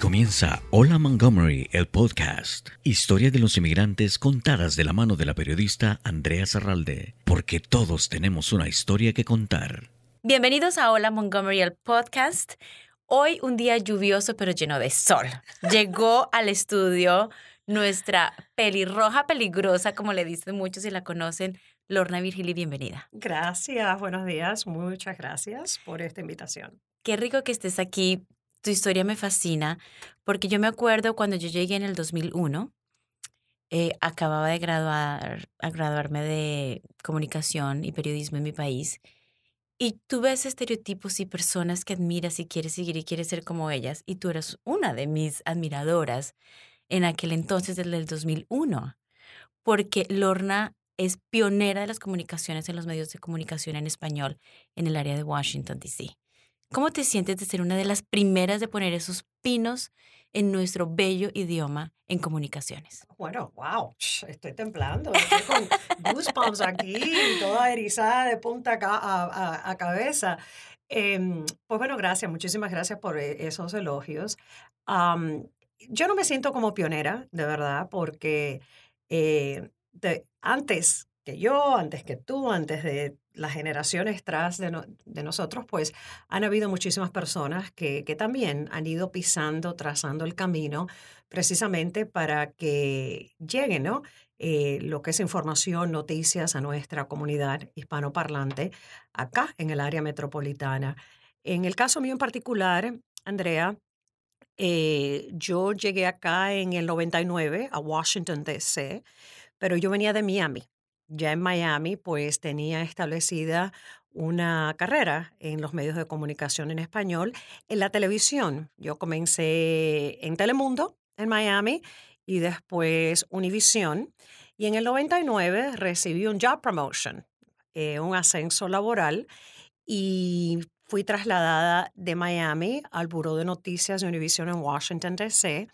comienza Hola Montgomery, el podcast. Historia de los inmigrantes contadas de la mano de la periodista Andrea Zarralde, porque todos tenemos una historia que contar. Bienvenidos a Hola Montgomery, el podcast. Hoy un día lluvioso pero lleno de sol. Llegó al estudio nuestra pelirroja peligrosa, como le dicen muchos y la conocen, Lorna Virgili, bienvenida. Gracias, buenos días, muchas gracias por esta invitación. Qué rico que estés aquí. Tu historia me fascina porque yo me acuerdo cuando yo llegué en el 2001, eh, acababa de graduarme de comunicación y periodismo en mi país. Y tú ves estereotipos y personas que admiras y quieres seguir y quieres ser como ellas. Y tú eras una de mis admiradoras en aquel entonces, desde el 2001. Porque Lorna es pionera de las comunicaciones en los medios de comunicación en español en el área de Washington, D.C. ¿Cómo te sientes de ser una de las primeras de poner esos pinos en nuestro bello idioma en comunicaciones? Bueno, wow, estoy temblando, estoy con goosebumps aquí, toda erizada de punta a, a, cabeza. Em, pues bueno, gracias, muchísimas gracias por e, esos elogios. yo no me siento como pionera, de verdad, porque eh, antes que yo, antes que tú, antes de las generaciones tras de, nosotros, pues han habido muchísimas personas que, que, también han ido pisando, trazando el camino precisamente para que lleguen, ¿no? Eh, lo que es información, noticias a nuestra comunidad hispanoparlante acá en el área metropolitana. En el caso mío en particular, Andrea, eh, yo llegué acá en el 99 a Washington, D.C., pero yo venía de Miami. Ya en Miami, pues tenía establecida una carrera en los medios de comunicación en español, en la televisión. Yo comencé en Telemundo, en Miami, y después Univision. Y en el 99 recibí un job promotion, eh, un ascenso laboral, y fui trasladada de Miami al Buró de Noticias de Univision en Washington, D.C.,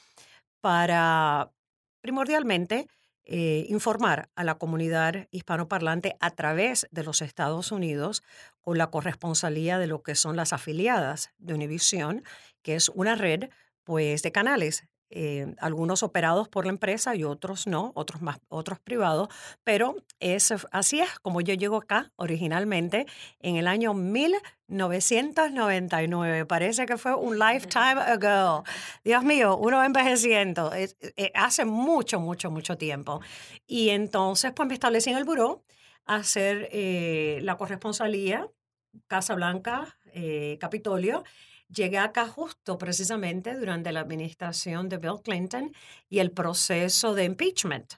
para primordialmente eh, informar a la comunidad hispanoparlante a través de los Estados Unidos con la corresponsalía de lo que son las afiliadas de Univision, que es una red pues, de canales eh, algunos operados por la empresa y otros no, otros más, otros privados, pero es, así es como yo llego acá originalmente en el año 1999. Parece que fue un lifetime ago. Dios mío, uno envejeciendo. Eh, hace mucho, mucho, mucho tiempo. Y entonces, pues me establecí en el buró a hacer eh, la corresponsalía Casa Blanca, Capitolio, Llegué acá justo precisamente durante la administración de Bill Clinton y el proceso de impeachment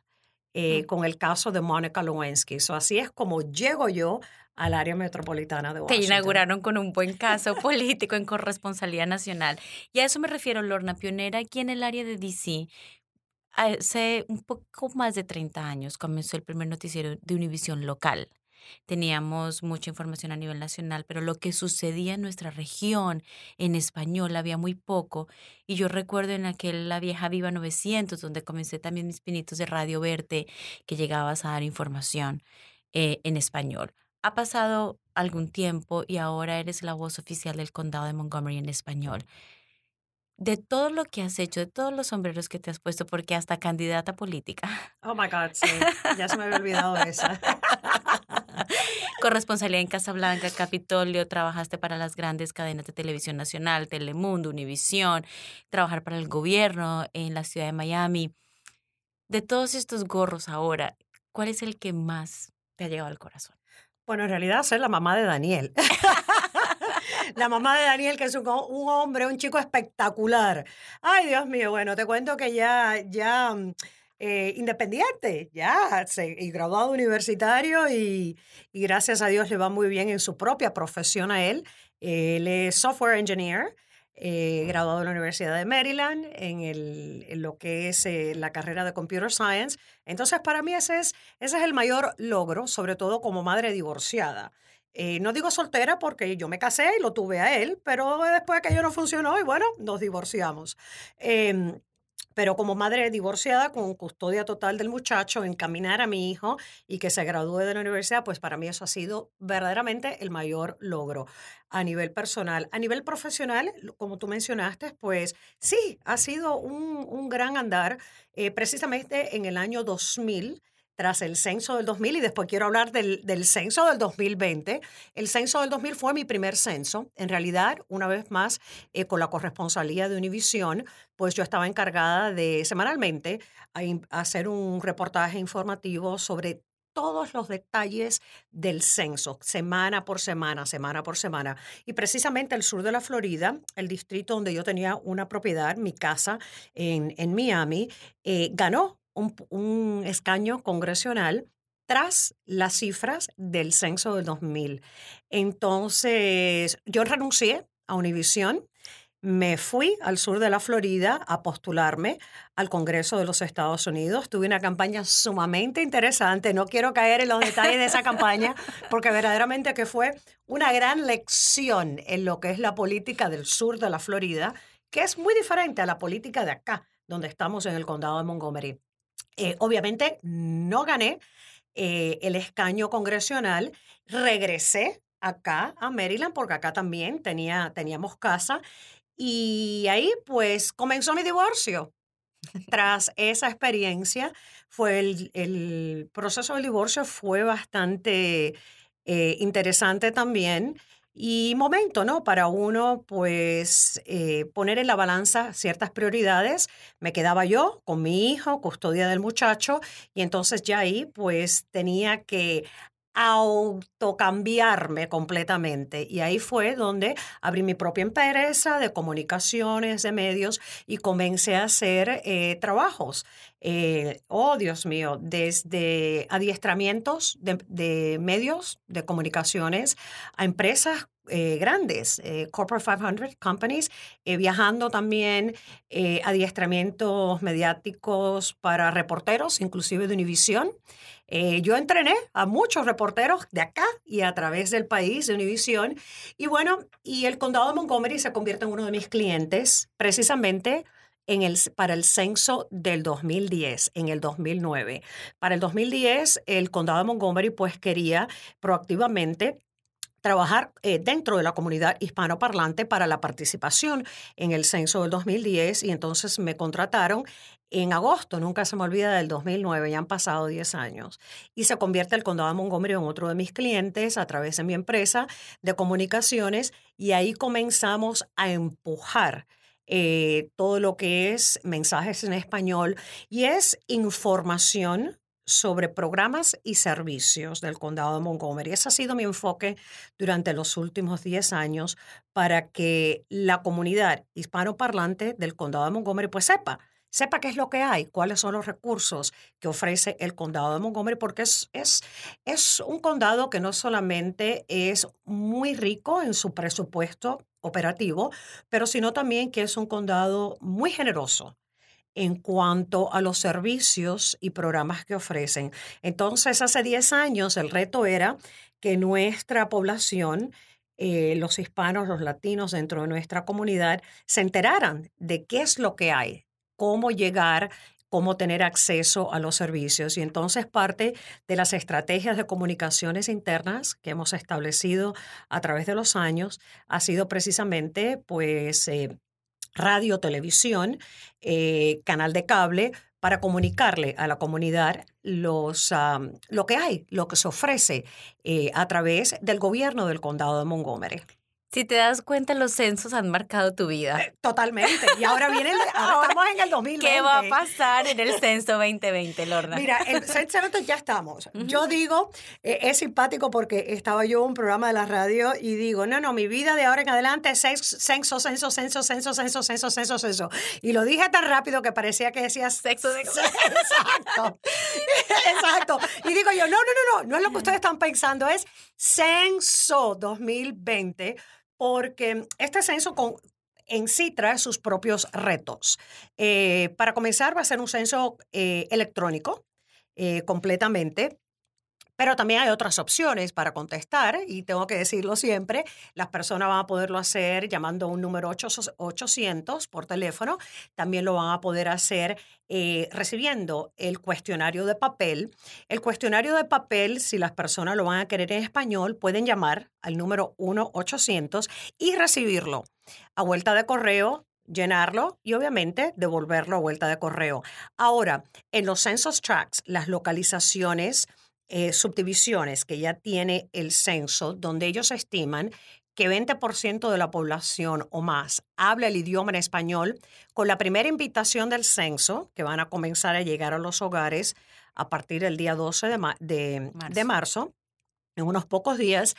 eh, con el caso de Monica Lewinsky. así es como llego yo al área metropolitana de Washington. Te inauguraron con un buen caso político en corresponsalía nacional. Y a eso me refiero, Lorna, pionera aquí en el área de DC. Hace un poco más de 30 años comenzó el primer noticiero de Univisión local teníamos mucha información a nivel nacional, pero lo que sucedía en nuestra región en español había muy poco. Y yo recuerdo en aquel La Vieja Viva 900, donde comencé también mis pinitos de Radio Verte, que llegabas a dar información eh, en español. Ha pasado algún tiempo y ahora eres la voz oficial del condado de Montgomery en español de todo lo que has hecho, de todos los sombreros que te has puesto, porque hasta candidata política. Oh my God, sí, ya se me había olvidado esa. Corresponsalía en Casablanca, Capitolio, trabajaste para las grandes cadenas de televisión nacional, Telemundo, Univisión, trabajar para el gobierno en la ciudad de Miami. De todos estos gorros ahora, ¿cuál es el que más te ha llegado al corazón? Bueno, en realidad ser la mamá de Daniel. la mamá de Daniel, que es un, hombre, un chico espectacular. Ay, Dios mío, bueno, te cuento que ya, ya mm, eh, independiente, ya, y graduado universitario y, gracias a Dios le va muy bien en su propia profesión a él. Él es software engineer, eh, graduado de la Universidad de Maryland en, el, en lo que es eh, la carrera de Computer Science. Entonces, para mí ese es, ese es el mayor logro, sobre todo como madre divorciada. no digo soltera porque yo me casé y lo tuve a él, pero después que aquello no funcionó y bueno, nos divorciamos. Em, pero como madre divorciada con custodia total del muchacho, encaminar a mi hijo y que se gradúe de la universidad, pues para mí eso ha sido verdaderamente el mayor logro a nivel personal. A nivel profesional, como tú mencionaste, pues sí, ha sido un, gran andar. Eh, precisamente en el año 2000 tras el censo del 2000 y después quiero hablar del, censo del 2020. El censo del 2000 fue mi primer censo. En realidad, una vez más, eh, con la corresponsalía de Univisión, pues yo estaba encargada de semanalmente hacer un reportaje informativo sobre todos los detalles del censo, semana por semana, semana por semana. Y precisamente el sur de la Florida, el distrito donde yo tenía una propiedad, mi casa en, en Miami, eh, ganó un, escaño congresional tras las cifras del censo del 2000. Entonces, yo renuncié a Univisión, me fui al sur de la Florida a postularme al Congreso de los Estados Unidos. Tuve una campaña sumamente interesante. No quiero caer en los detalles de esa campaña porque verdaderamente que fue una gran lección en lo que es la política del sur de la Florida, que es muy diferente a la política de acá, donde estamos en el condado de Montgomery. Eh, obviamente no gané eh, el escaño congresional, regresé acá a Maryland porque acá también tenía, teníamos casa y ahí pues comenzó mi divorcio. Tras esa experiencia, fue el, proceso del divorcio fue bastante eh, interesante también. Y momento, ¿no? Para uno, pues, eh, poner en la balanza ciertas prioridades. Me quedaba yo con mi hijo, custodia del muchacho, y entonces ya ahí, pues, tenía que autocambiarme completamente. Y ahí fue donde abrí mi propia empresa de comunicaciones, de medios, y comencé a hacer eh, trabajos. Eh, oh, Dios mío, desde adiestramientos de, medios, de comunicaciones, a empresas eh, grandes, Corporate 500 Companies, viajando también adiestramientos mediáticos para reporteros, inclusive de Univision. Eh, yo entrené a muchos reporteros de acá y a través del país, de Univision. Y bueno, y el condado de Montgomery se convierte en uno de mis clientes precisamente para el censo del 2010, en el 2009. Para el 2010, el condado de Montgomery pues quería proactivamente trabajar eh, dentro de la comunidad hispanoparlante para la participación en el censo del 2010 y entonces me contrataron en agosto, nunca se me olvida del 2009, ya han pasado 10 años, y se convierte el condado de Montgomery en otro de mis clientes a través de mi empresa de comunicaciones y ahí comenzamos a empujar eh, todo lo que es mensajes en español y es información sobre programas y servicios del condado de Montgomery. Ese ha sido mi enfoque durante los últimos 10 años para que la comunidad hispanoparlante del condado de Montgomery pues sepa sepa qué es lo que hay, cuáles son los recursos que ofrece el condado de Montgomery, porque es, es, es un condado que no solamente es muy rico en su presupuesto operativo, pero sino también que es un condado muy generoso en cuanto a los servicios y programas que ofrecen. Entonces, hace 10 años el reto era que nuestra población eh, los hispanos, los latinos dentro de nuestra comunidad se enteraran de qué es lo que hay, cómo llegar cómo tener acceso a los servicios. Y entonces parte de las estrategias de comunicaciones internas que hemos establecido a través de los años ha sido precisamente pues eh, radio, televisión, eh, canal de cable, para comunicarle a la comunidad los, lo que hay, lo que se ofrece eh, a través del gobierno del condado de Montgomery. Si te das cuenta, los censos han marcado tu vida. Eh, totalmente. Y ahora viene, el, ahora, ahora, estamos en el 2020. ¿Qué va a pasar en el censo 2020, Lorna? Mira, el censo ya estamos. Yo digo, eh, es simpático porque estaba yo en un programa de la radio y digo, no, no, mi vida de ahora en adelante es censo, censo, censo, censo, censo, censo, censo, censo. Y lo dije tan rápido que parecía que decía sexo, sexo. Exacto. Exacto. Y digo yo, no, no, no, no, no es lo que ustedes están pensando, es censo 2020 porque este censo en sí trae sus propios retos. Eh, para comenzar, va a ser un censo eh, electrónico eh, completamente Pero también hay otras opciones para contestar y tengo que decirlo siempre, las personas van a poderlo hacer llamando a un número 800 por teléfono, también lo van a poder hacer eh, recibiendo el cuestionario de papel. El cuestionario de papel, si las personas lo van a querer en español, pueden llamar al número 1-800 y recibirlo a vuelta de correo llenarlo y obviamente devolverlo a vuelta de correo. Ahora, en los census tracks, las localizaciones eh, subdivisiones que ya tiene el censo, donde ellos estiman que 20% de la población o más habla el idioma en español, con la primera invitación del censo, que van a comenzar a llegar a los hogares a partir del día 12 de, de marzo, en unos pocos días,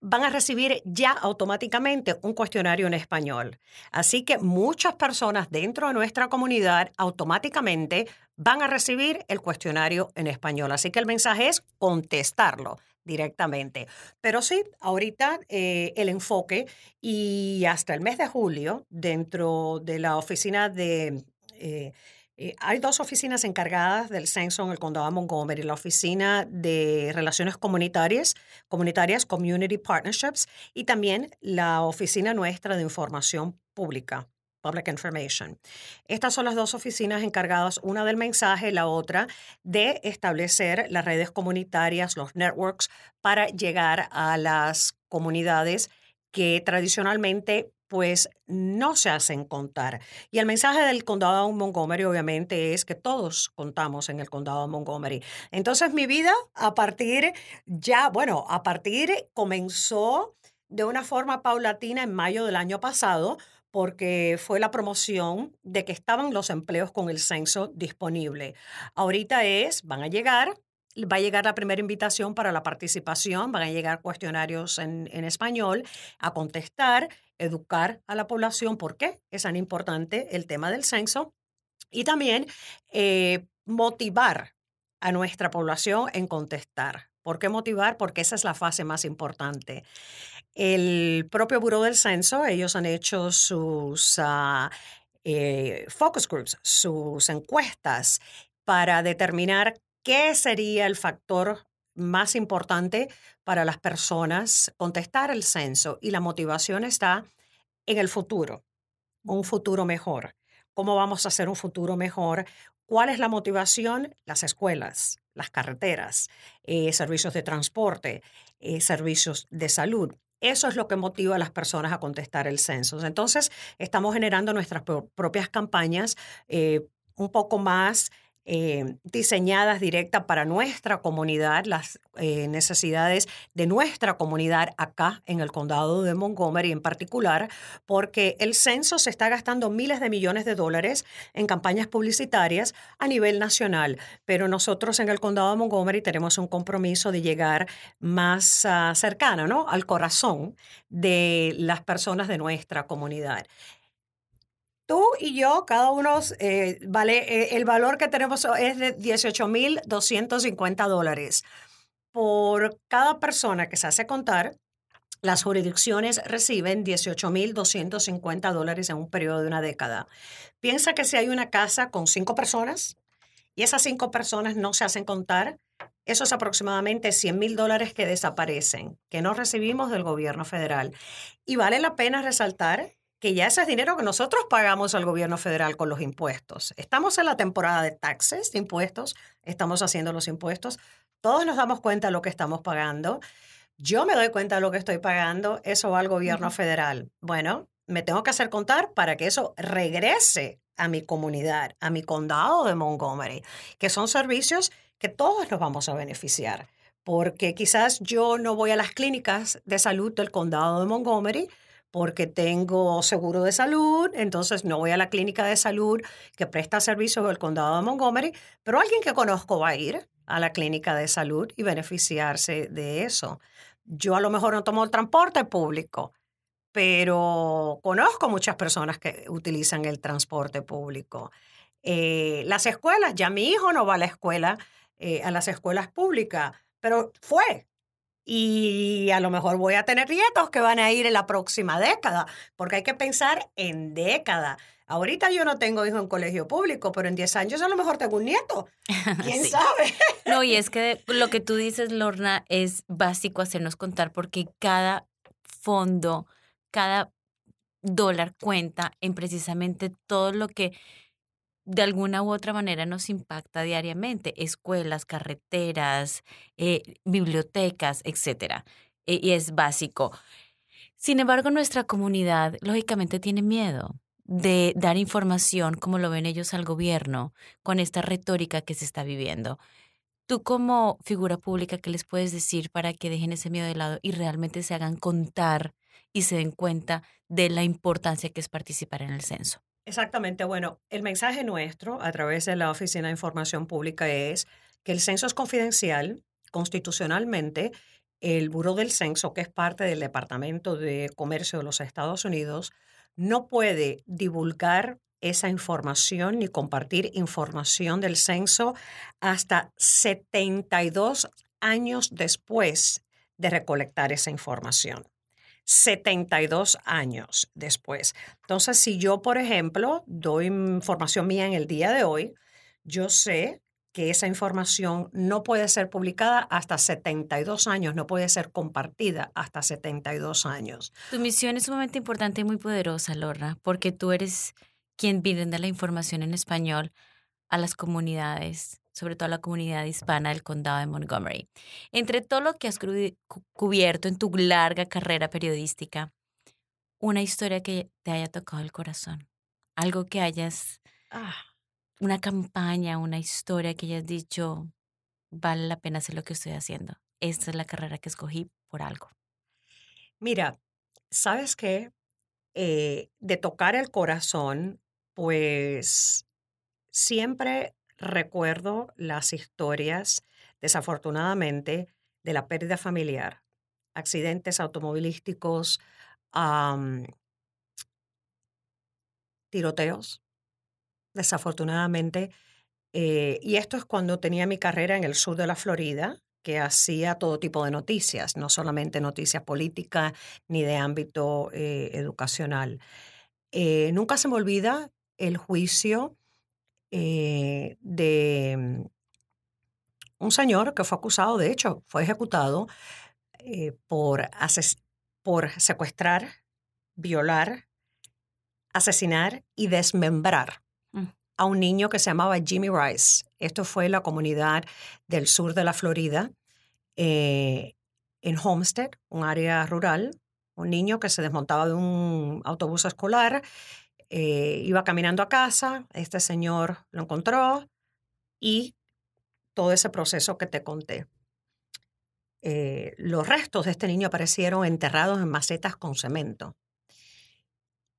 van a recibir ya automáticamente un cuestionario en español. Así que muchas personas dentro de nuestra comunidad automáticamente van a recibir el cuestionario en español. Así que el mensaje es contestarlo directamente. Pero sí, ahorita eh, el enfoque y hasta el mes de julio, dentro de la oficina de... Eh, eh, hay dos oficinas encargadas del censo en el condado de Montgomery, la oficina de relaciones comunitarias, comunitarias, Community Partnerships, y también la oficina nuestra de información pública. Public Information. Estas son las dos oficinas encargadas, una del mensaje, la otra de establecer las redes comunitarias, los networks, para llegar a las comunidades que tradicionalmente pues no se hacen contar. Y el mensaje del condado de Montgomery obviamente es que todos contamos en el condado de Montgomery. Entonces mi vida a partir ya, bueno, a partir comenzó de una forma paulatina en mayo del año pasado porque fue la promoción de que estaban los empleos con el censo disponible. Ahorita es, van a llegar, va a llegar la primera invitación para la participación, van a llegar cuestionarios en, español a contestar, educar a la población por qué es tan importante el tema del censo y también eh, motivar a nuestra población en contestar. ¿Por qué motivar? Porque esa es la fase más importante. El propio Buró del Censo, ellos han hecho sus ah, eh, focus groups, sus encuestas para determinar qué sería el factor más importante para las personas contestar el censo y la motivación está en el futuro, un futuro mejor. ¿Cómo vamos a hacer un futuro mejor? ¿Cuál es la motivación? Las escuelas, las carreteras, eh, servicios de transporte, eh, servicios de salud. Eso es lo que motiva a las personas a contestar el censo. Entonces, estamos generando nuestras propias campañas eh, un poco más eh, diseñadas directas para nuestra comunidad, las eh, necesidades de nuestra comunidad acá en el condado de Montgomery en particular, porque el censo se está gastando miles de millones de dólares en campañas publicitarias a nivel nacional, pero nosotros en el condado de Montgomery tenemos un compromiso de llegar más uh, cercano ¿no? al corazón de las personas de nuestra comunidad. Tú y yo, cada uno, eh, vale, eh, el valor que tenemos es de 18.250 dólares. Por cada persona que se hace contar, las jurisdicciones reciben 18.250 dólares en un periodo de una década. Piensa que si hay una casa con cinco personas y esas cinco personas no se hacen contar, eso es aproximadamente 100 mil dólares que desaparecen, que no recibimos del gobierno federal. Y vale la pena resaltar que ya ese es dinero que nosotros pagamos al gobierno federal con los impuestos. Estamos en la temporada de taxes, de impuestos, estamos haciendo los impuestos, todos nos damos cuenta de lo que estamos pagando. Yo me doy cuenta de lo que estoy pagando, eso va al gobierno federal. Bueno, me tengo que hacer contar para que eso regrese a mi comunidad, a mi condado de Montgomery, que son servicios que todos nos vamos a beneficiar, porque quizás yo no voy a las clínicas de salud del condado de Montgomery, porque tengo seguro de salud, entonces no voy a la clínica de salud que presta servicios del condado de Montgomery, pero alguien que conozco va a ir a la clínica de salud y beneficiarse de eso. Yo a lo mejor no tomo el transporte público, pero conozco muchas personas que utilizan el transporte público. Eh, las escuelas, ya mi hijo no va a la escuela, eh, a las escuelas públicas, pero fue y a lo mejor voy a tener nietos que van a ir en la próxima década, porque hay que pensar en década. Ahorita yo no tengo hijo en colegio público, pero en 10 años a lo mejor tengo un nieto. ¿Quién sabe? no, y es que lo que tú dices, Lorna, es básico hacernos contar porque cada fondo, cada dólar cuenta en precisamente todo lo que de alguna u otra manera nos impacta diariamente, escuelas, carreteras, eh, bibliotecas, etcétera. E, y es básico. Sin embargo, nuestra comunidad lógicamente tiene miedo de dar información como lo ven ellos al gobierno con esta retórica que se está viviendo. Tú como figura pública, ¿qué les puedes decir para que dejen ese miedo de lado y realmente se hagan contar y se den cuenta de la importancia que es participar en el censo? Exactamente. Bueno, el mensaje nuestro a través de la Oficina de Información Pública es que el censo es confidencial constitucionalmente. El Buró del Censo, que es parte del Departamento de Comercio de los Estados Unidos, no puede divulgar esa información ni compartir información del censo hasta 72 años después de recolectar esa información. 72 años después. Entonces, si yo, por ejemplo, doy información mía en el día de hoy, yo sé que esa información no puede ser publicada hasta 72 años, no puede ser compartida hasta 72 años. Tu misión es sumamente importante y muy poderosa, Lorna, porque tú eres quien brinda la información en español a las comunidades sobre todo a la comunidad hispana del condado de Montgomery. Entre todo lo que has cubierto en tu larga carrera periodística, una historia que te haya tocado el corazón, algo que hayas, ah. una campaña, una historia que hayas dicho, vale la pena hacer lo que estoy haciendo. Esta es la carrera que escogí por algo. Mira, ¿sabes qué? Eh, de tocar el corazón, pues siempre recuerdo las historias, desafortunadamente, de la pérdida familiar, accidentes automovilísticos, tiroteos, desafortunadamente. Eh, y esto es cuando tenía mi carrera en el sur de la Florida, que hacía todo tipo de noticias, no solamente noticias políticas ni de ámbito eh, educacional. Eh, nunca se me olvida el juicio eh, de mm, un señor que fue acusado, de hecho, fue ejecutado eh, por, por secuestrar, violar, asesinar y desmembrar mm. a un niño que se llamaba Jimmy Rice. Esto fue en la comunidad del sur de la Florida, eh, en Homestead, un área rural. Un niño que se desmontaba de un autobús escolar eh, iba caminando a casa, este señor lo encontró y todo ese proceso que te conté. Eh, los restos de este niño aparecieron enterrados en macetas con cemento.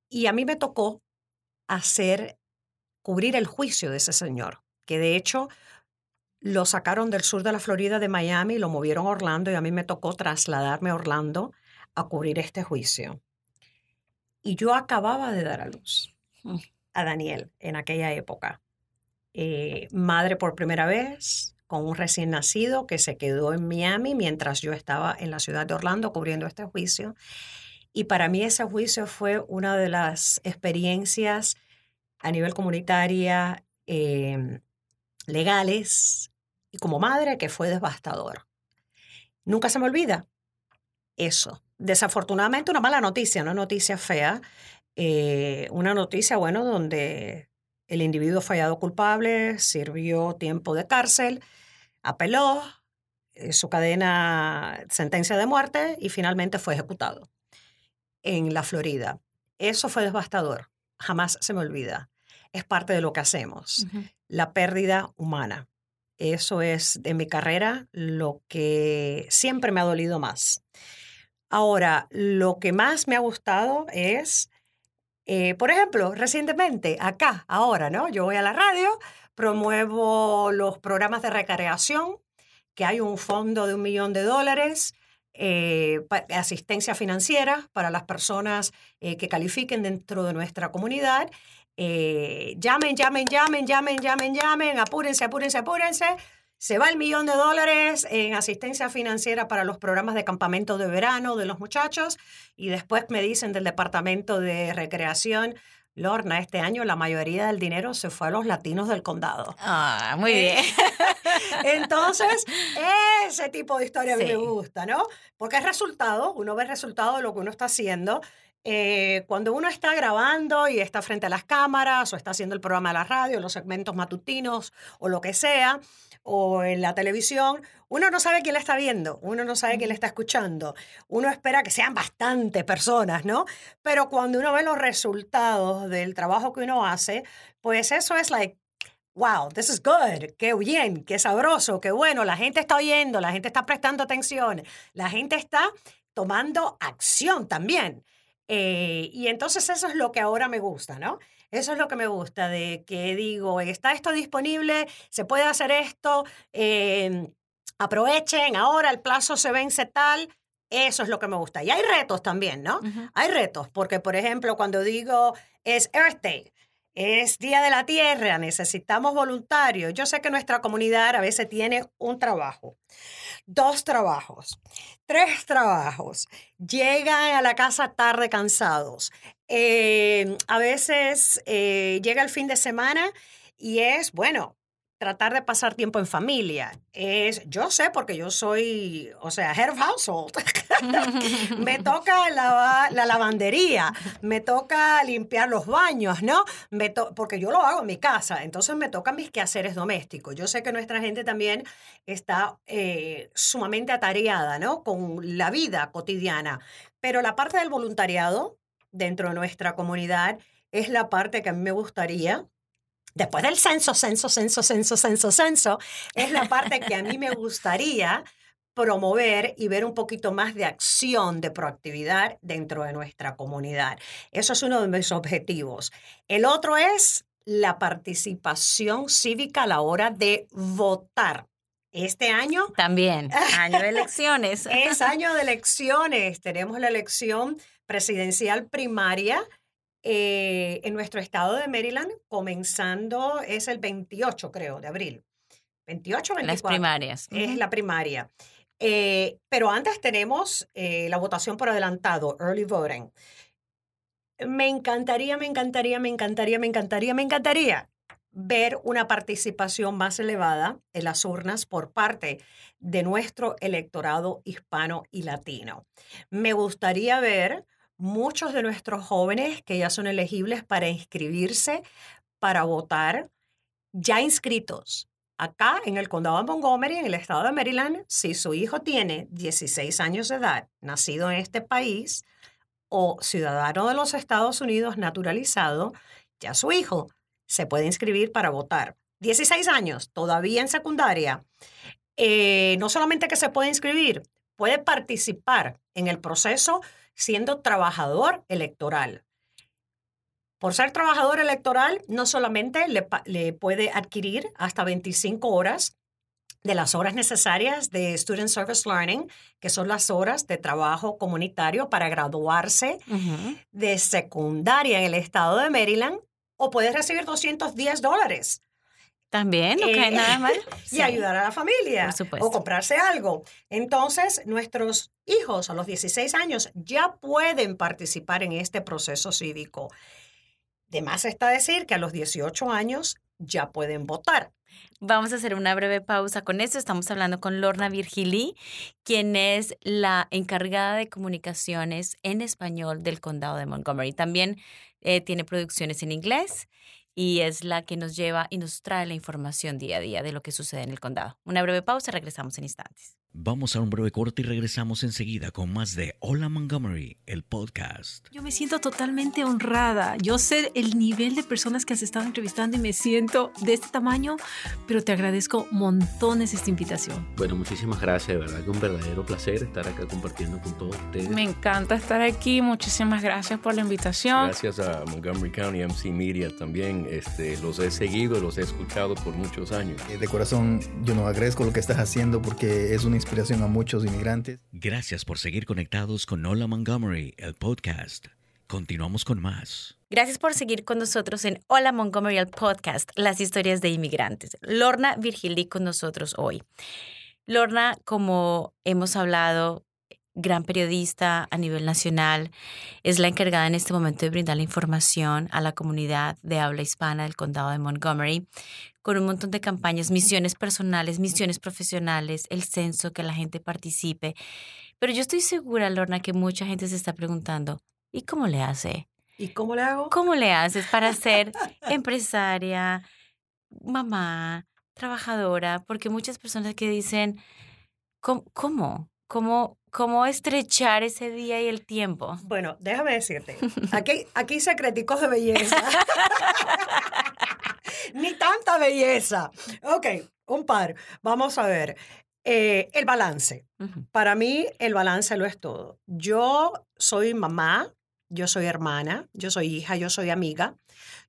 Y a mí me tocó hacer, cubrir el juicio de ese señor, que de hecho lo sacaron del sur de la Florida, de Miami, lo movieron a Orlando y a mí me tocó trasladarme a Orlando a cubrir este juicio. Y yo acababa de dar a luz mm. a Daniel en aquella época. Eh, madre por primera vez, con un recién nacido que se quedó en Miami mientras yo estaba en la ciudad de Orlando cubriendo este juicio. Y para mí ese juicio fue una de las experiencias a nivel comunitaria, em, legales y como madre que fue devastador. Nunca se me olvida eso desafortunadamente una mala noticia, una noticia fea, eh, una noticia, bueno, donde el individuo fallado culpable sirvió tiempo de cárcel, apeló, eh, su cadena, sentencia de muerte y finalmente fue ejecutado en la Florida. Eso fue devastador, jamás se me olvida. Es parte de lo que hacemos, la pérdida humana. Eso es de mi carrera lo que siempre me ha dolido más. Ahora, lo que más me ha gustado es, eh, por ejemplo, recientemente, acá, ahora, ¿no? Yo voy a la radio, promuevo los programas de recreación, que hay un fondo de un millón de dólares, eh, asistencia financiera para las personas eh, que califiquen dentro de nuestra comunidad. llamen, llamen, llamen, llamen, llamen, llamen, apúrense, apúrense, apúrense se va el millón de dólares en asistencia financiera para los programas de campamento de verano de los muchachos y después me dicen del departamento de recreación, Lorna, este año la mayoría del dinero se fue a los latinos del condado. Ah, muy bien. Entonces, ese tipo de historia a mí me gusta, ¿no? Porque es resultado, uno ve el resultado de lo que uno está haciendo. Eh, cuando uno está grabando y está frente a las cámaras o está haciendo el programa de la radio, los segmentos matutinos o lo que sea, o en la televisión, uno no sabe quién la está viendo, uno no sabe quién la está escuchando, uno espera que sean bastantes personas, ¿no? Pero cuando uno ve los resultados del trabajo que uno hace, pues eso es like, wow, this is good, qué bien, qué sabroso, qué bueno, la gente está oyendo, la gente está prestando atención, la gente está tomando acción también. Eh, y entonces eso es lo que ahora me gusta, ¿no? Eso es lo que me gusta, de que digo, está esto disponible, se puede hacer esto, em, aprovechen, ahora el plazo se vence tal. Eso es lo que me gusta. Y hay retos también, ¿no? Hay retos, porque por ejemplo, cuando digo es Earth Day, es Día de la Tierra, necesitamos voluntarios. Yo sé que nuestra comunidad a veces tiene un trabajo, dos trabajos, tres trabajos, llegan a la casa tarde cansados. Eh, a veces eh, llega el fin de semana y es, bueno, tratar de pasar tiempo en familia. Es, yo sé porque yo soy, o sea, head of household. me toca la, la, lavandería, me toca limpiar los baños, ¿no? Me porque yo lo hago en mi casa, entonces me tocan mis quehaceres domésticos. Yo sé que nuestra gente también está eh, sumamente atareada, ¿no? Con la vida cotidiana. Pero la parte del voluntariado dentro de nuestra comunidad es la parte que a mí me gustaría después del censo, censo, censo, censo, censo, censo, es la parte que a mí me gustaría promover y ver un poquito más de acción, de proactividad dentro de nuestra comunidad. Eso es uno de mis objetivos. El otro es la participación cívica a la hora de votar. Este año. También, año de elecciones. es año de elecciones. Tenemos la elección presidencial primaria eh, en nuestro estado de Maryland, comenzando, es el 28, creo, de abril. 28 24. Las primarias. Es la primaria. Eh, pero antes tenemos eh, la votación por adelantado, early voting. Me encantaría, me encantaría, me encantaría, me encantaría, me encantaría ver una participación más elevada en las urnas por parte de nuestro electorado hispano y latino. Me gustaría ver muchos de nuestros jóvenes que ya son elegibles para inscribirse, para votar, ya inscritos. Acá en el condado de Montgomery, en el estado de Maryland, si su hijo tiene 16 años de edad, nacido en este país, o ciudadano de los Estados Unidos naturalizado, ya su hijo se puede inscribir para votar. 16 años, todavía en secundaria. Eh, no solamente que se puede inscribir, puede participar en el proceso siendo trabajador electoral. Por ser trabajador electoral, no solamente le, puede adquirir hasta 25 horas de las horas necesarias de Student Service Learning, que son las horas de trabajo comunitario para graduarse de secundaria en el estado de Maryland, o puede recibir 210 dólares también, no cae nada mal. y ayudar a la familia. O comprarse algo. Entonces, nuestros hijos a los 16 años ya pueden participar en este proceso cívico. De más está decir que a los 18 años ya pueden votar. Vamos a hacer una breve pausa con esto. Estamos hablando con Lorna Virgili, quien es la encargada de comunicaciones en español del condado de Montgomery. También eh, tiene producciones en inglés y es la que nos lleva y nos trae la información día a día de lo que sucede en el condado. Una breve pausa, regresamos en instantes. Vamos a un breve corte y regresamos enseguida con más de Hola Montgomery, el podcast. Yo me siento totalmente honrada. Yo sé el nivel de personas que has estado entrevistando y me siento de este tamaño, pero te agradezco montones esta invitación. Bueno, muchísimas gracias, de verdad que un verdadero placer estar acá compartiendo con todos ustedes. Me encanta estar aquí, muchísimas gracias por la invitación. Gracias a Montgomery County MC Media también, este, los he seguido, los he escuchado por muchos años. De corazón, yo no agradezco lo que estás haciendo porque es una inspiración a muchos inmigrantes. Gracias por seguir conectados con Hola Montgomery, el podcast. Continuamos con más. Gracias por seguir con nosotros en Hola Montgomery, el podcast, las historias de inmigrantes. Lorna Virgili con nosotros hoy. Lorna, como hemos hablado, gran periodista a nivel nacional. Es la encargada en este momento de brindar la información a la comunidad de habla hispana del condado de Montgomery con un montón de campañas, misiones personales, misiones profesionales, el censo, que la gente participe. Pero yo estoy segura, Lorna, que mucha gente se está preguntando, ¿y cómo le hace? ¿Y cómo le hago? ¿Cómo le haces para ser empresaria, mamá, trabajadora? Porque muchas personas que dicen, ¿cómo? ¿Cómo? ¿Cómo, cómo estrechar ese día y el tiempo? Bueno, déjame decirte, aquí, aquí secreticos de belleza. Ni tanta belleza. Ok, un par. Vamos a ver. Eh, el balance. Para mí, el balance lo es todo. Yo soy mamá, yo soy hermana, yo soy hija, yo soy amiga,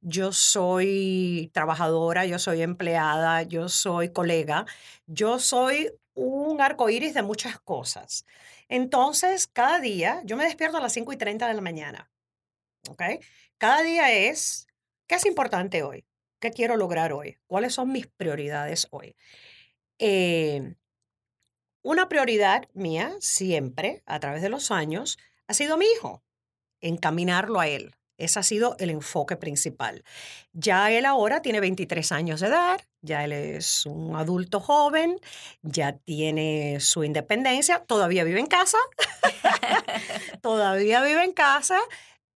yo soy trabajadora, yo soy empleada, yo soy colega, yo soy un arco iris de muchas cosas. Entonces, cada día, yo me despierto a las 5 y 30 de la mañana. ¿Ok? Cada día es, ¿qué es importante hoy? ¿Qué quiero lograr hoy? ¿Cuáles son mis prioridades hoy? Eh, una prioridad mía siempre, a través de los años, ha sido mi hijo, encaminarlo a él. Ese ha sido el enfoque principal. Ya él ahora tiene 23 años de edad, ya él es un adulto joven, ya tiene su independencia, todavía vive en casa, todavía vive en casa,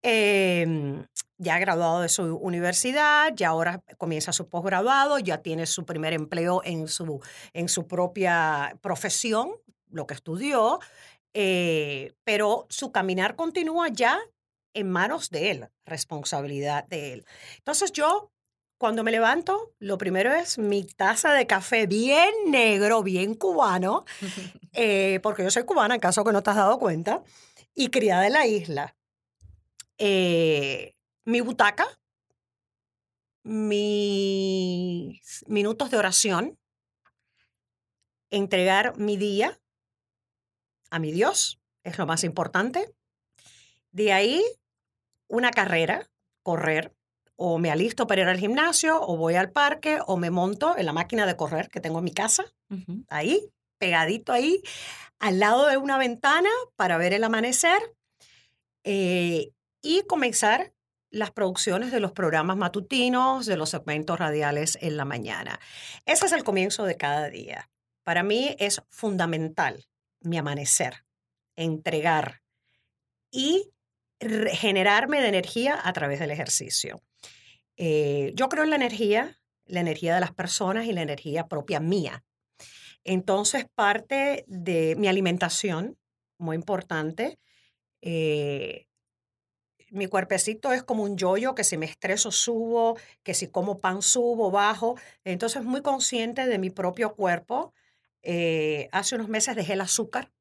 em, ya graduado de su universidad, ya ahora comienza su posgrado, ya tiene su primer empleo en su, en su propia profesión, lo que estudió, eh, pero su caminar continúa ya en manos de él, responsabilidad de él. Entonces yo, cuando me levanto, lo primero es mi taza de café bien negro, bien cubano, eh, porque yo soy cubana, en caso que no te has dado cuenta, y criada en la isla. Eh, mi butaca, mis minutos de oración, entregar mi día a mi Dios, es lo más importante. De ahí, una carrera, correr, o me alisto para ir al gimnasio, o voy al parque, o me monto en la máquina de correr que tengo en mi casa, ahí, pegadito ahí, al lado de una ventana para ver el amanecer eh, y comenzar las producciones de los programas matutinos, de los segmentos radiales en la mañana. Ese es el comienzo de cada día. Para mí es fundamental mi amanecer, entregar y generarme de energía a través del ejercicio. Eh, yo creo en la energía, la energía de las personas y la energía propia mía. Entonces, parte de mi alimentación, muy importante, eh, mi cuerpecito es como un yoyo, que si me estreso subo, que si como pan subo, bajo. Entonces, muy consciente de mi propio cuerpo. Eh, hace unos meses dejé el azúcar,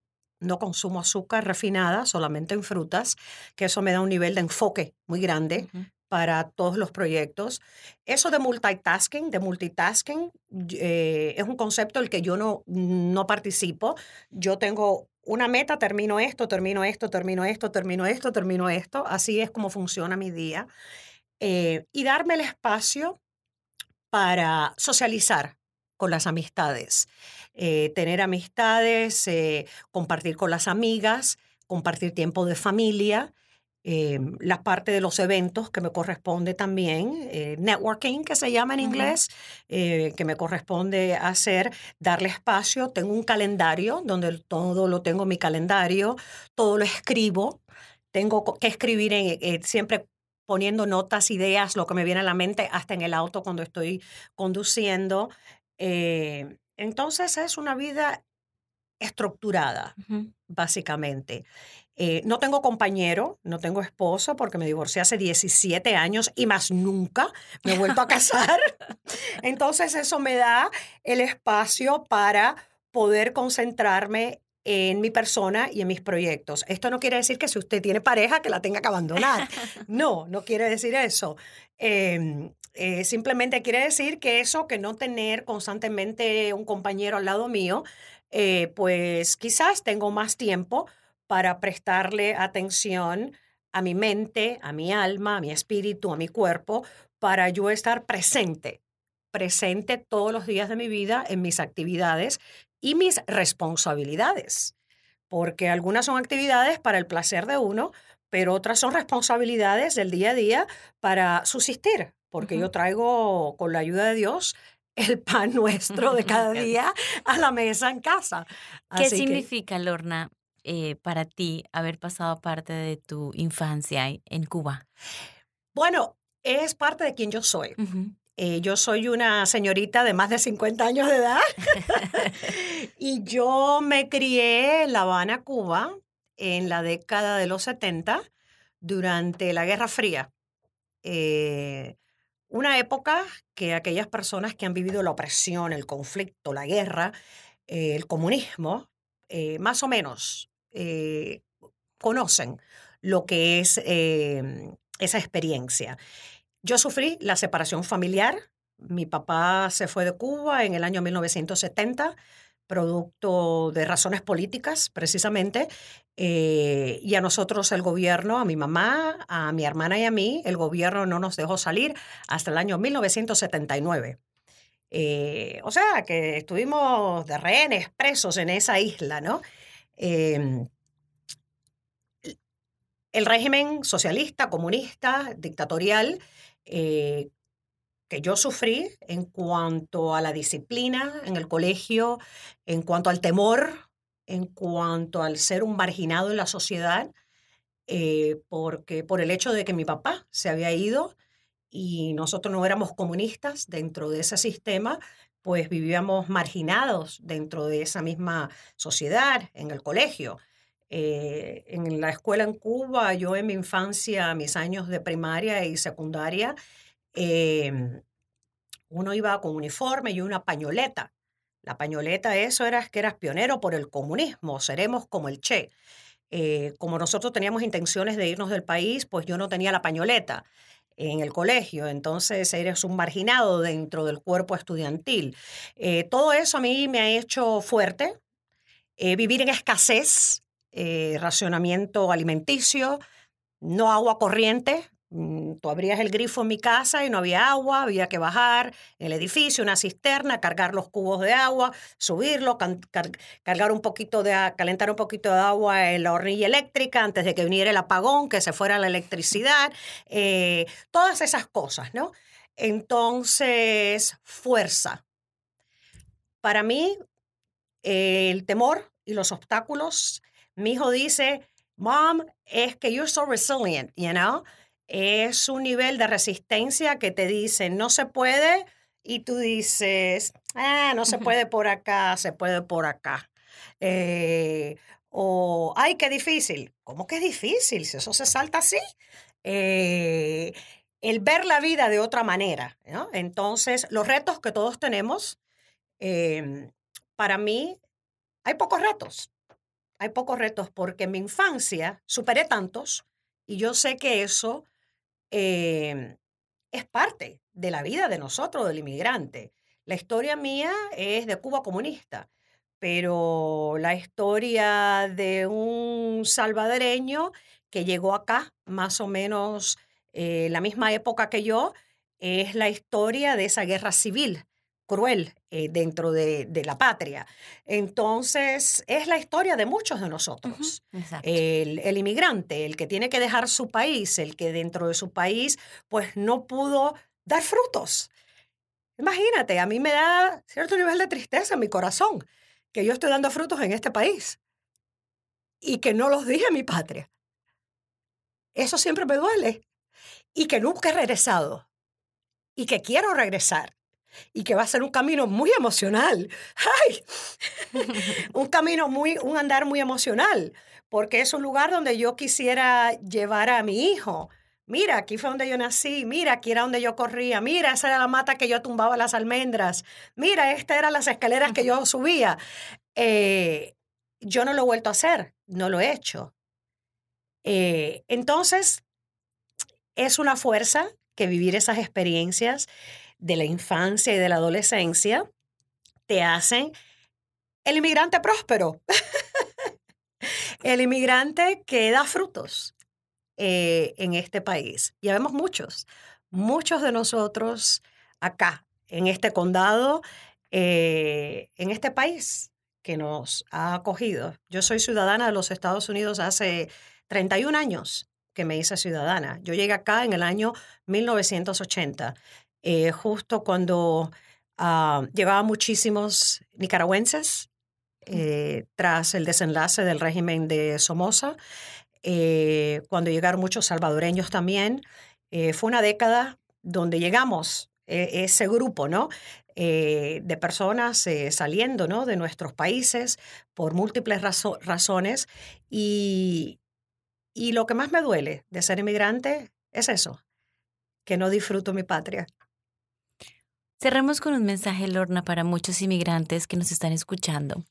no consumo azúcar refinada, solamente en frutas, que eso me da un nivel de enfoque muy grande para todos los proyectos. Eso de multitasking, de multitasking, eh, es un concepto el que yo no, no participo. Yo tengo una meta, termino esto, termino esto, termino esto, termino esto, termino esto. Así es como funciona mi día. Eh, y darme el espacio para socializar con las amistades, eh, tener amistades, eh, compartir con las amigas, compartir tiempo de familia, eh, la parte de los eventos que me corresponde también, eh, networking que se llama en inglés, eh, que me corresponde hacer, darle espacio. Tengo un calendario donde todo lo tengo en mi calendario, todo lo escribo. Tengo que escribir en, siempre poniendo notas, ideas, lo que me viene a la mente, hasta en el auto cuando estoy conduciendo. Entonces es una vida estructurada, básicamente. Eh, no tengo compañero, no tengo esposo porque me divorcié hace 17 años y más nunca me he vuelto a casar. Entonces eso me da el espacio para poder concentrarme en mi persona y en mis proyectos. Esto no quiere decir que si usted tiene pareja que la tenga que abandonar. No, no quiere decir eso. Em, eh, simplemente quiere decir que eso, que no tener constantemente un compañero al lado mío, eh, pues quizás tengo más tiempo para prestarle atención a mi mente, a mi alma, a mi espíritu, a mi cuerpo, para yo estar presente, presente todos los días de mi vida en mis actividades y mis responsabilidades. porque algunas son actividades para el placer de uno, pero otras son responsabilidades del día a día para subsistir, porque yo traigo con la ayuda de Dios el pan nuestro de cada día a la mesa en casa. ¿Qué Así que- significa, Lorna, eh, para ti haber pasado parte de tu infancia en- Cuba? bueno, es parte de quien yo soy. Ujú. Eh, yo soy una señorita de más de 50 años de edad y yo me crié en La Habana, Cuba, en la década de los 70, durante la Guerra Fría. Eh, una época que aquellas personas que han vivido la opresión, el conflicto, la guerra, eh, el comunismo, eh, más o menos conocen lo que es esa experiencia. Yo sufrí la separación familiar. Mi papá se fue de Cuba en el año 1970, producto de razones políticas, precisamente. eh, y a nosotros el gobierno, a mi mamá, a mi hermana y a mí, el gobierno no nos dejó salir hasta el año 1979. Eh, o sea, que estuvimos de rehenes, presos en esa isla, ¿no? Em, el régimen socialista, comunista, dictatorial, eh, que yo sufrí en cuanto a la disciplina en el colegio, en cuanto al temor, en cuanto al ser un marginado en la sociedad, eh, porque por el hecho de que mi papá se había ido y nosotros no éramos comunistas dentro de ese sistema, pues vivíamos marginados dentro de esa misma sociedad, en el colegio. Eh, en la escuela en Cuba, yo en mi infancia, mis años de primaria y secundaria, em, uno iba con uniforme y una pañoleta. La pañoleta, eso era que eras pionero por el comunismo, seremos como el Che. Eh, como nosotros teníamos intenciones de irnos del país, pues yo no tenía la pañoleta en el colegio, entonces eres un marginado dentro del cuerpo estudiantil. Eh, todo eso a mí me ha hecho fuerte, eh, vivir en escasez, eh, racionamiento alimenticio, no agua corriente. Mm, Tú abrías el grifo en mi casa y no había agua, había que bajar el edificio, una cisterna, cargar los cubos de agua, subirlo, cargar un poquito de, calentar un poquito de agua en la hornilla eléctrica antes de que viniera el apagón, que se fuera la electricidad, eh, todas esas cosas, ¿no? Entonces, fuerza. Para mí, el temor y los obstáculos, mi hijo dice, Mom, es que you're so resilient, you know? Es un nivel de resistencia que te dice, no se puede, y tú dices, ah, no se puede por acá, se puede por acá. Eh, o, ay, qué difícil. ¿Cómo que es difícil? Si eso se salta así. Eh, el ver la vida de otra manera. ¿no? Entonces, los retos que todos tenemos, em, para mí, hay pocos retos. Hay pocos retos porque en mi infancia superé tantos y yo sé que eso em, es parte de la vida de nosotros, del inmigrante. La historia mía es de Cuba comunista, pero la historia de un salvadoreño que llegó acá más o menos eh, la misma época que yo, es la historia de esa guerra civil cruel eh, dentro de, de la patria. Entonces, es la historia de muchos de nosotros. El, el inmigrante, el que tiene que dejar su país, el que dentro de su país, pues no pudo dar frutos. Imagínate, a mí me da cierto nivel de tristeza en mi corazón que yo estoy dando frutos en este país y que no los dije en mi patria. Eso siempre me duele. Y que nunca he regresado. Y que quiero regresar. Y que va a ser un camino muy emocional. ¡Ay! un camino muy, un andar muy emocional. Porque es un lugar donde yo quisiera llevar a mi hijo. Mira, aquí fue donde yo nací. Mira, aquí era donde yo corría. Mira, esa era la mata que yo tumbaba las almendras. Mira, estas eran las escaleras que yo subía. Eh, yo no lo he vuelto a hacer. No lo he hecho. Eh, entonces, es una fuerza que vivir esas experiencias de la infancia y de la adolescencia te hacen el inmigrante próspero, el inmigrante que da frutos eh, en este país. Ya vemos muchos, muchos de nosotros acá, en este condado, eh, en este país, que nos ha acogido. Yo soy ciudadana de los Estados Unidos hace 31 años que me hice ciudadana. Yo llegué acá en el año 1980, eh, justo cuando ah, llevaba muchísimos nicaragüenses eh, tras el desenlace del régimen de Somoza, eh, cuando llegaron muchos salvadoreños también. fue una década donde llegamos ese grupo, ¿no? de personas saliendo ¿no? de nuestros países por múltiples razones y, y lo que más me duele de ser inmigrante es eso, que no disfruto mi patria. Cerremos con un mensaje, Lorna, para muchos inmigrantes que nos están escuchando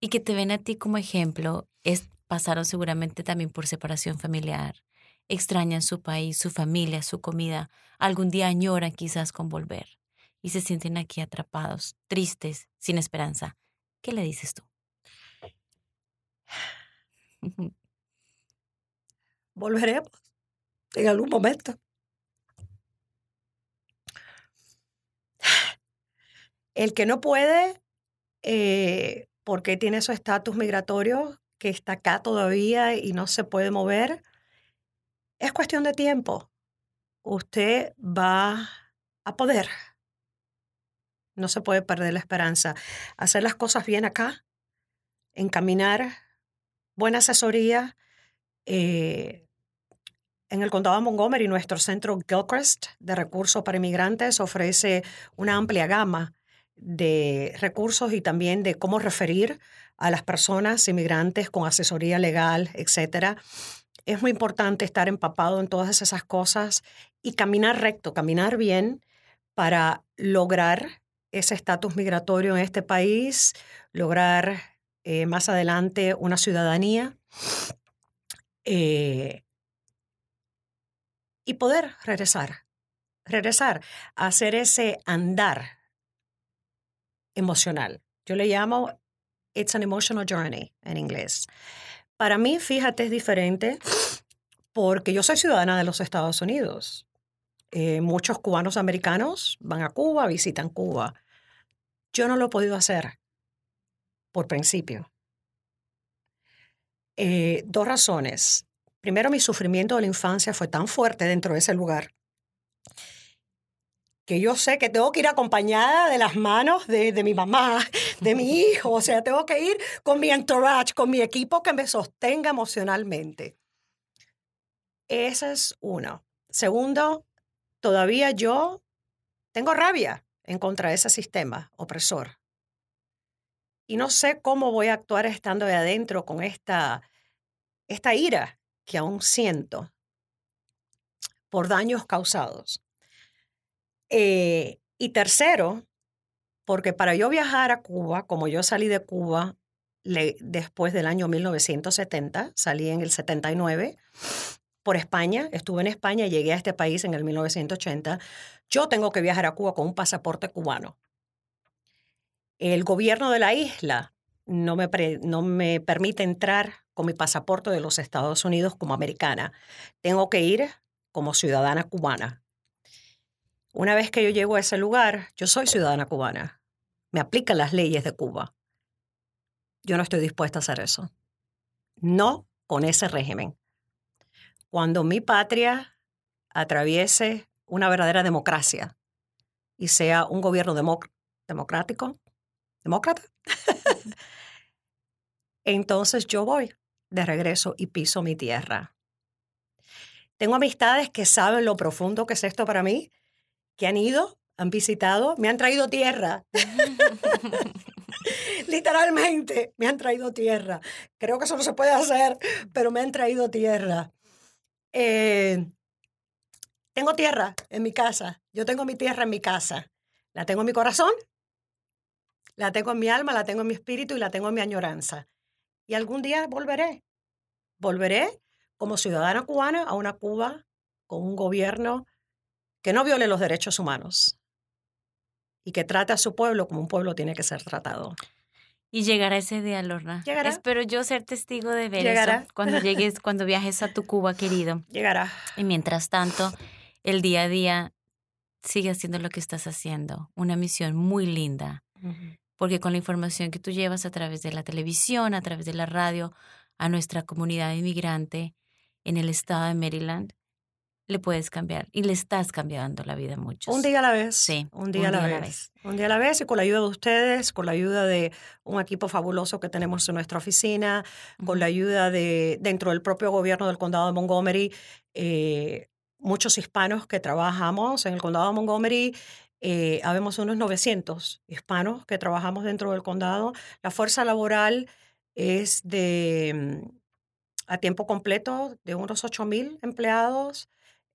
y que te ven a ti como ejemplo. Es, pasaron seguramente también por separación familiar, extrañan su país, su familia, su comida, algún día añoran quizás con volver y se sienten aquí atrapados, tristes, sin esperanza. ¿Qué le dices tú? volveremos en algún momento. El que no puede, eh, porque tiene su estatus migratorio, que está acá todavía y no se puede mover, es cuestión de tiempo. Usted va a poder. No se puede perder la esperanza. Hacer las cosas bien acá, encaminar, buena asesoría, eh, en el condado de Montgomery, nuestro centro Gilchrist de recursos para inmigrantes ofrece una amplia gama de recursos y también de cómo referir a las personas inmigrantes con asesoría legal, etc. Es muy importante estar empapado en todas esas cosas y caminar recto, caminar bien para lograr ese estatus migratorio en este país, lograr eh, más adelante una ciudadanía. Eh, y poder regresar, regresar hacer ese andar emocional. Yo le llamo It's an Emotional Journey en inglés. Para mí, fíjate, es diferente porque yo soy ciudadana de los Estados Unidos. Eh, muchos cubanos americanos van a Cuba, visitan Cuba. Yo no lo he podido hacer por principio. Eh, dos razones. Primero, mi sufrimiento de la infancia fue tan fuerte dentro de ese lugar que yo sé que tengo que ir acompañada de las manos de, mi mamá, de mi hijo, o sea, tengo que ir con mi entourage, con mi equipo que me sostenga emocionalmente. Ese es uno. Segundo, todavía yo tengo rabia en contra de ese sistema opresor. Y no sé cómo voy a actuar estando de adentro con esta, esta ira que aún siento por daños causados. Eh, y tercero, porque para yo viajar a Cuba, como yo salí de Cuba después del año 1970, salí en el 79 por España, estuve en España, llegué a este país en el 1980, yo tengo que viajar a Cuba con un pasaporte cubano. El gobierno de la isla no me, no me permite entrar con mi pasaporte de los Estados Unidos como americana. Tengo que ir como ciudadana cubana. Una vez que yo llego a ese lugar, yo soy ciudadana cubana. Me aplican las leyes de Cuba. Yo no estoy dispuesta a hacer eso. No con ese régimen. Cuando mi patria atraviese una verdadera democracia y sea un gobierno democrático, demócrata, entonces yo voy de regreso y piso mi tierra. Tengo amistades que saben lo profundo que es esto para mí, que han ido, han visitado, me han traído tierra. Literalmente, me han traído tierra. Creo que eso no se puede hacer, pero me han traído tierra. Eh, tengo tierra en mi casa. Yo tengo mi tierra en mi casa. La tengo en mi corazón, la tengo en mi alma, la tengo en mi espíritu y la tengo en mi añoranza. Y algún día volveré. Volveré como ciudadana cubana a una Cuba con un gobierno que no viole los derechos humanos y que trate a su pueblo como un pueblo tiene que ser tratado. Y llegará ese día, Lorna. Llegará. Espero yo ser testigo de ver llegará. cuando llegues, cuando viajes a tu Cuba, querido. Llegará. Y mientras tanto, el día a día sigue haciendo lo que estás haciendo. Una misión muy linda porque con la información que tú llevas a través de la televisión, a través de la radio, a nuestra comunidad inmigrante en el estado de Maryland, le puedes cambiar y le estás cambiando la vida a muchos. Un día a la vez. Sí, Un día, a, la vez. Un día a la vez y con la ayuda de ustedes, con la ayuda de un equipo fabuloso que tenemos en nuestra oficina, con la ayuda de dentro del propio gobierno del condado de Montgomery, eh, muchos hispanos que trabajamos en el condado de Montgomery. Eh, habemos unos 900 hispanos que trabajamos dentro del condado. La fuerza laboral es de mm, a tiempo completo de unos 8.000 empleados,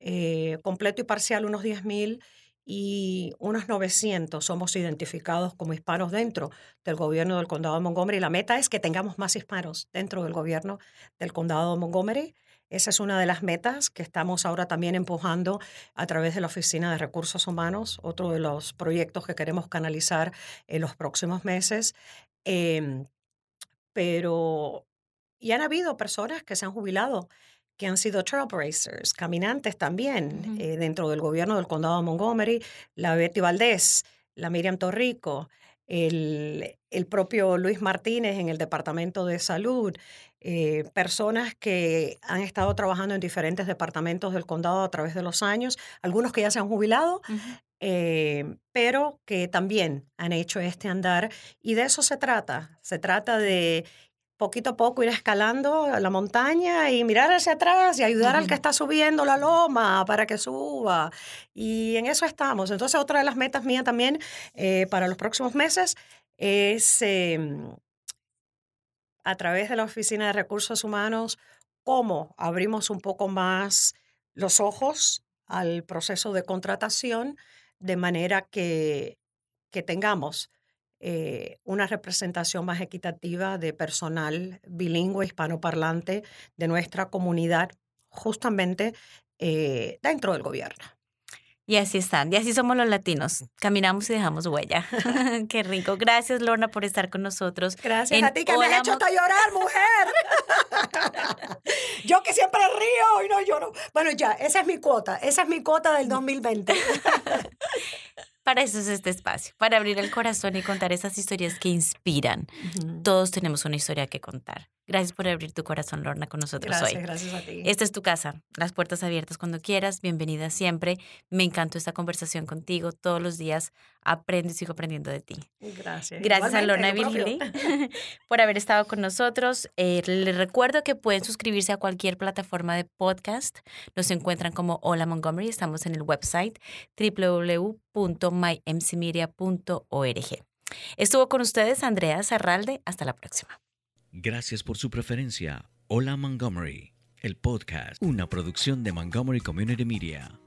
eh, completo y parcial unos 10.000 y unos 900 somos identificados como hispanos dentro del gobierno del condado de Montgomery. La meta es que tengamos más hispanos dentro del gobierno del condado de Montgomery. Esa es una de las metas que estamos ahora también empujando a través de la Oficina de Recursos Humanos, otro de los proyectos que queremos canalizar en los próximos meses. Em, pero, y han habido personas que se han jubilado que han sido trailblazers, caminantes también, eh, dentro del gobierno del condado de Montgomery, la Betty Valdés, la Miriam Torrico, el, el propio Luis Martínez en el Departamento de Salud, eh, personas que han estado trabajando en diferentes departamentos del condado a través de los años, algunos que ya se han jubilado, eh, pero que también han hecho este andar. Y de eso se trata. Se trata de poquito a poco ir escalando la montaña y mirar hacia atrás y ayudar al que está subiendo la loma para que suba. Y en eso estamos. Entonces, otra de las metas mías también eh, para los próximos meses es, em, a través de la Oficina de Recursos Humanos, cómo abrimos un poco más los ojos al proceso de contratación de manera que, que tengamos eh, una representación más equitativa de personal bilingüe hispanoparlante de nuestra comunidad, justamente eh, dentro del gobierno. Y así están, y así somos los latinos. Caminamos y dejamos huella. Qué rico. Gracias, Lorna, por estar con nosotros. Gracias a ti que me has hecho hasta llorar, mujer. yo que siempre río y no lloro. Bueno, ya, esa es mi cuota. Esa es mi cuota del 2020. Para eso es este espacio, para abrir el corazón y contar esas historias que inspiran. Todos tenemos una historia que contar. Gracias por abrir tu corazón, Lorna, con nosotros hoy. Gracias, gracias a ti. Esta es tu casa, las puertas abiertas cuando quieras, bienvenida siempre. Me encantó esta conversación contigo. Todos los días aprendo y sigo aprendiendo de ti. Gracias. Gracias a Lorna Virgili por haber estado con nosotros. Eh, les recuerdo que pueden suscribirse a cualquier plataforma de podcast. Nos encuentran como Hola Montgomery. Estamos en el website www.mymcmedia.org. Estuvo con ustedes Andrea Zarralde. Hasta la próxima. Gracias por su preferencia. Hola Montgomery, el podcast, una producción de Montgomery Community Media.